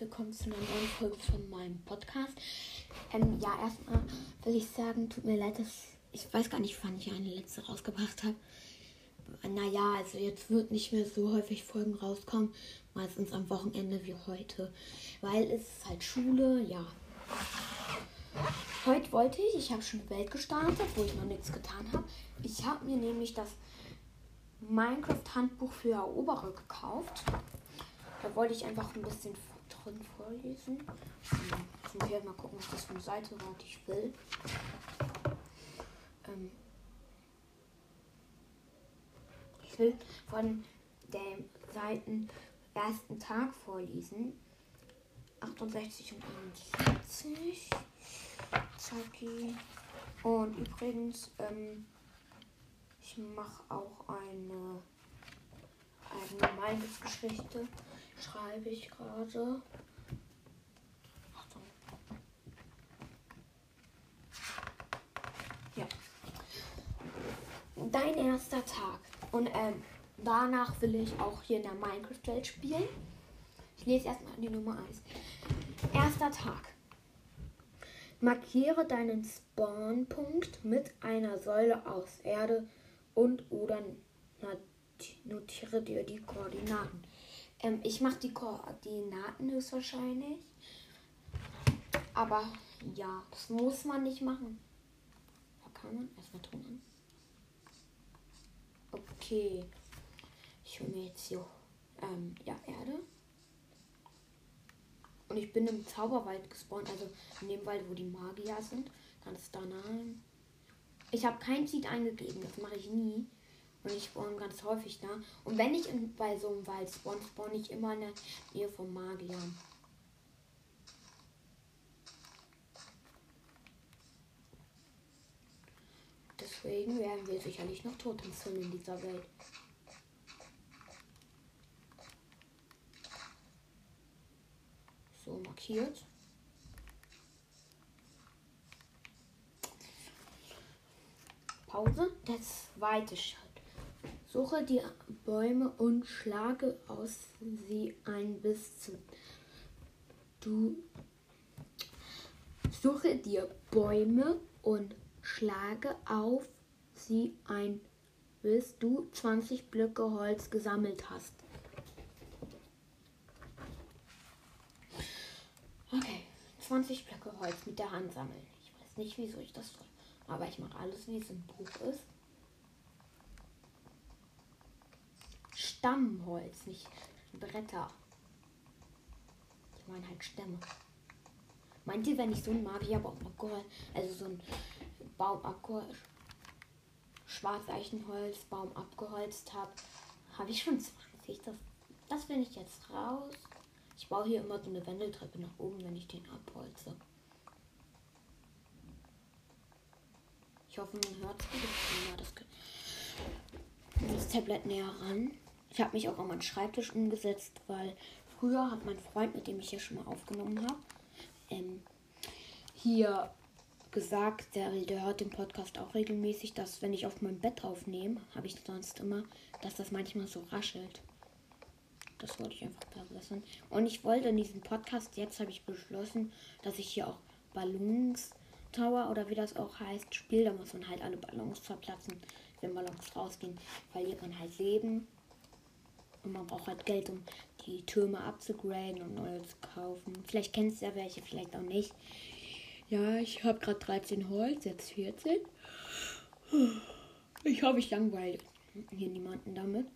willkommen zu einer neuen Folge von meinem Podcast. Ähm, ja, erstmal will ich sagen, tut mir leid, dass ich weiß gar nicht, wann ich eine letzte rausgebracht habe. Naja, also jetzt wird nicht mehr so häufig Folgen rauskommen, meistens am Wochenende wie heute, weil es ist halt Schule, ja. Heute wollte ich, ich habe schon eine Welt gestartet, wo ich noch nichts getan habe. Ich habe mir nämlich das Minecraft-Handbuch für Eroberer gekauft. Da wollte ich einfach ein bisschen drin vorlesen. Jetzt muss ich halt mal gucken, was das für eine Seite war, die ich will. Ähm ich will von den Seiten ersten Tag vorlesen. 68 und 71. Zacki. Und übrigens, ähm, ich mache auch eine Allgemeingeschichte schreibe ich gerade. Achtung. Ja. Dein erster Tag. Und ähm, danach will ich auch hier in der Minecraft-Welt spielen. Ich lese erstmal die Nummer 1. Erster Tag. Markiere deinen Spawnpunkt mit einer Säule aus Erde und oder notiere dir die Koordinaten. Ähm, ich mache die Koordinaten höchstwahrscheinlich. Aber ja, das muss man nicht machen. Da kann man erstmal Ton. Okay. Ich hole mir jetzt hier ähm, ja, Erde. Und ich bin im Zauberwald gespawnt, also in dem Wald, wo die Magier sind. Ganz danach. Ich habe kein Seed eingegeben, das mache ich nie. Und ich spawn ganz häufig da. Und wenn ich in, bei so einem Wald spawn, spawn ich immer in der Nähe vom Magier. Deswegen werden wir sicherlich noch Totems in dieser Welt. So markiert. Pause. Der zweite Schritt. Suche die Bäume und schlage aus sie ein bis zu. Du suche dir Bäume und schlage auf sie ein, bis du 20 Blöcke Holz gesammelt hast. Okay, 20 Blöcke Holz mit der Hand sammeln. Ich weiß nicht, wieso ich das soll, aber ich mache alles, wie es im Buch ist. Stammholz, nicht Bretter. Ich meine halt Stämme. Meint ihr, wenn ich so einen Magierbaum abgeholzt, also so einen Baum abgeholzt, Schwarzeichenholzbaum abgeholzt habe, habe ich schon 20. Das, das finde ich jetzt raus. Ich baue hier immer so eine Wendeltreppe nach oben, wenn ich den abholze. Ich hoffe, man hört es. Das Tablet näher ran. Ich habe mich auch an meinen Schreibtisch umgesetzt, weil früher hat mein Freund, mit dem ich hier schon mal aufgenommen habe, ähm, hier gesagt, der, der hört den Podcast auch regelmäßig, dass wenn ich auf meinem Bett aufnehme, habe ich sonst immer, dass das manchmal so raschelt. Das wollte ich einfach verbessern. Und ich wollte in diesem Podcast, jetzt habe ich beschlossen, dass ich hier auch Ballons Tower oder wie das auch heißt, spiele. Da muss man halt alle Ballons verplatzen. Wenn Ballons rausgehen, verliert man halt Leben. Und man braucht halt Geld, um die Türme abzugraden und neue zu kaufen. Vielleicht kennst du ja welche, vielleicht auch nicht. Ja, ich habe gerade 13 Holz, jetzt 14. Ich hoffe, ich langweile hier niemanden damit.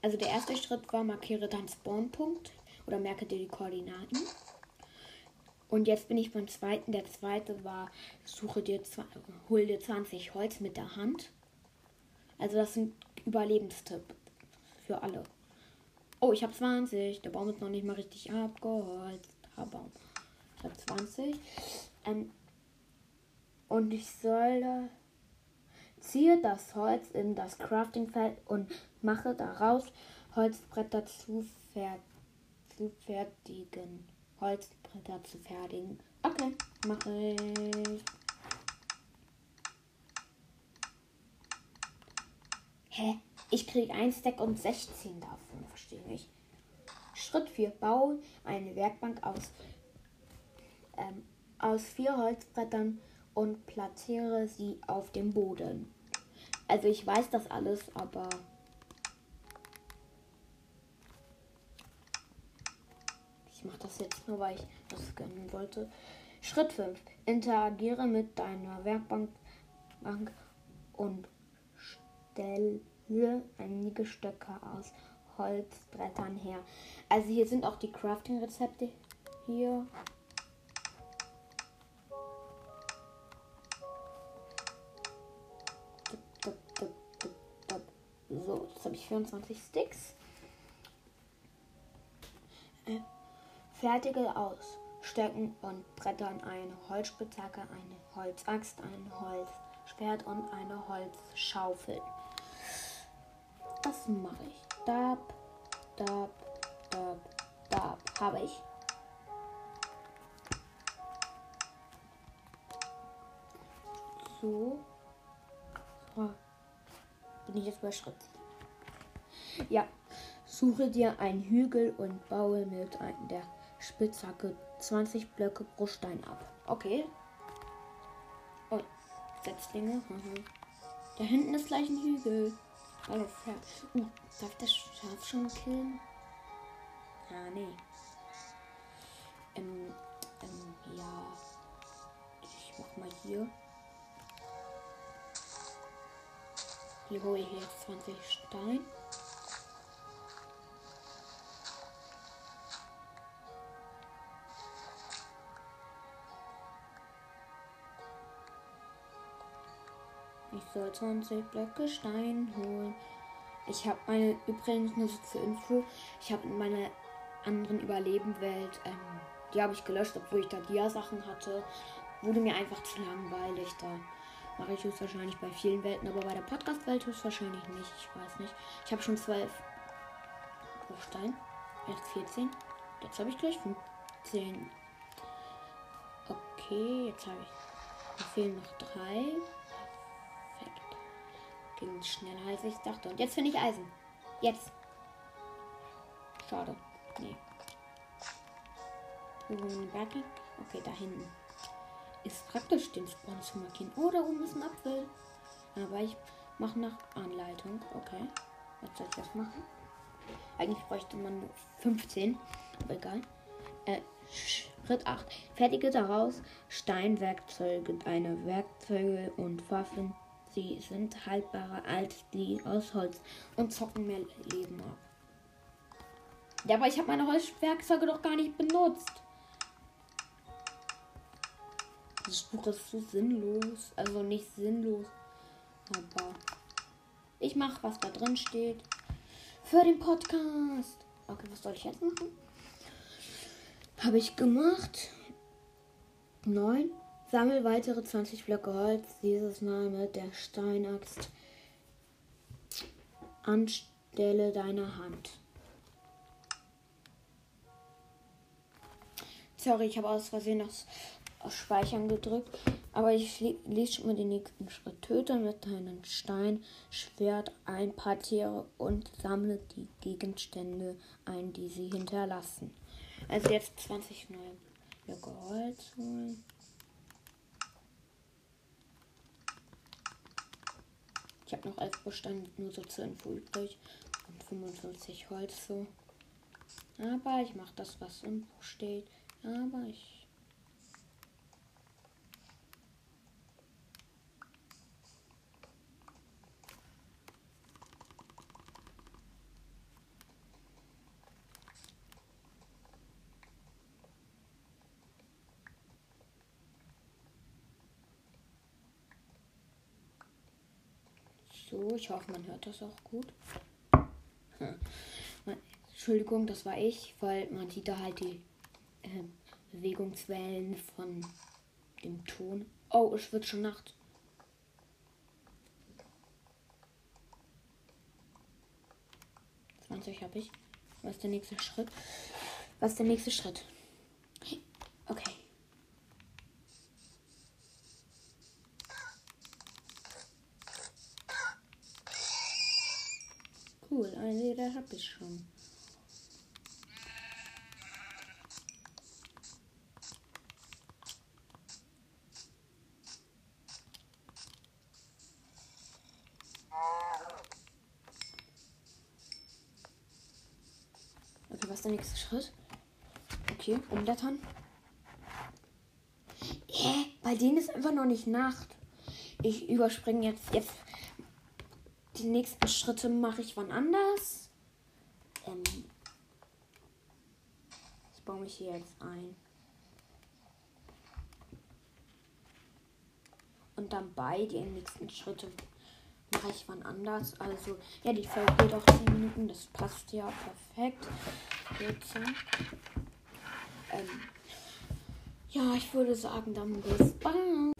Also der erste Schritt war, markiere deinen Spawnpunkt oder merke dir die Koordinaten. Und jetzt bin ich beim zweiten. Der zweite war, suche dir, hol dir 20 Holz mit der Hand. Also das sind Überlebenstipps für alle. Oh, ich habe 20. Der Baum ist noch nicht mal richtig abgeholzt. Baum. Ich habe 20. Ähm, und ich soll ziehe das Holz in das Craftingfeld und mache daraus Holzbretter zu, fer zu fertigen. Holzbretter zu fertigen. Okay, mache ich. Hä? Ich kriege ein Stack und 16 davon. Verstehe nicht. Schritt 4. Baue eine Werkbank aus, ähm, aus vier Holzbrettern und platziere sie auf dem Boden. Also ich weiß das alles, aber ich mache das jetzt nur, weil ich das gönnen wollte. Schritt 5. Interagiere mit deiner Werkbank Bank und stelle einige Stöcke aus Holzbrettern her. Also hier sind auch die Crafting-Rezepte hier. So, jetzt habe ich 24 Sticks. Äh, fertige aus Stöcken und Brettern eine Holzspitzhacke, eine Holzaxt, ein Holzschwert und eine Holzschaufel. Das mache ich. Dab, dab, dab, dab. Habe ich. So. so. Bin ich jetzt bei Schritt. Ja. Suche dir einen Hügel und baue mit der Spitzhacke 20 Blöcke pro Stein ab. Okay. Und Setzlinge. Mhm. Da hinten ist gleich ein Hügel. Hallo Pferd. Uh, darf das Schaf schon killen? Ah, nee. Ähm, ähm, ja. Ich mach mal hier. Hier hole ich jetzt 20 Stein. Ich soll 20 Blöcke Stein holen. Ich habe meine, übrigens nur zur Info, ich habe in meiner anderen Überlebenwelt, ähm, die habe ich gelöscht, obwohl ich da Dia-Sachen hatte. Wurde mir einfach zu langweilig. Da mache ich es wahrscheinlich bei vielen Welten, aber bei der Podcast-Welt wahrscheinlich nicht. Ich weiß nicht. Ich habe schon 12 Bruchstein. Jetzt 14. Jetzt habe ich gleich 15. Okay, jetzt habe ich. Mir fehlen noch drei. Ging schneller als ich dachte. Und jetzt finde ich Eisen. Jetzt. Schade. Nee. Okay, da hinten. Ist praktisch, den Spawn zu markieren. Oh, da oben ist ein Apfel. Aber ich mache nach Anleitung. Okay. Was soll ich das machen? Eigentlich bräuchte man nur 15. Aber egal. Äh, Schritt 8. Fertige daraus Steinwerkzeuge, deine Werkzeuge und Waffen Sie sind haltbarer als die aus Holz und zocken mehr Leben ab. Ja, aber ich habe meine Holzwerkzeuge doch gar nicht benutzt. Das Buch ist so sinnlos. Also nicht sinnlos. Aber ich mache, was da drin steht. Für den Podcast. Okay, was soll ich jetzt machen? Habe ich gemacht. Neun. Sammel weitere 20 Blöcke Holz, dieses Mal mit der Steinaxt anstelle deiner Hand. Sorry, ich habe aus Versehen das Speichern gedrückt, aber ich lese schon mal den nächsten Schritt. Töte mit deinem Stein, Schwert ein paar Tiere und sammle die Gegenstände ein, die sie hinterlassen. Also jetzt 20 neue Blöcke Holz holen. Ich habe noch 11 Bestand nur so zur Info übrig und 55 Holz so. Aber ich mache das, was im Buch steht. Aber ich So, ich hoffe, man hört das auch gut. Hm. Entschuldigung, das war ich, weil man sieht da halt die äh, Bewegungswellen von dem Ton. Oh, es wird schon Nacht. Habe ich. Was ist der nächste Schritt? Was ist der nächste Schritt? hab ich schon. Okay, was ist der nächste Schritt? Okay, umblättern. Hä? Bei denen ist einfach noch nicht Nacht. Ich überspringe jetzt, jetzt. Die nächsten Schritte mache ich wann anders. Ich hier jetzt ein. Und dann bei den nächsten Schritte mache ich wann anders. Also, ja, die Folge geht auch 10 Minuten. Das passt ja perfekt. Jetzt. Ähm, ja, ich würde sagen, dann bis bald.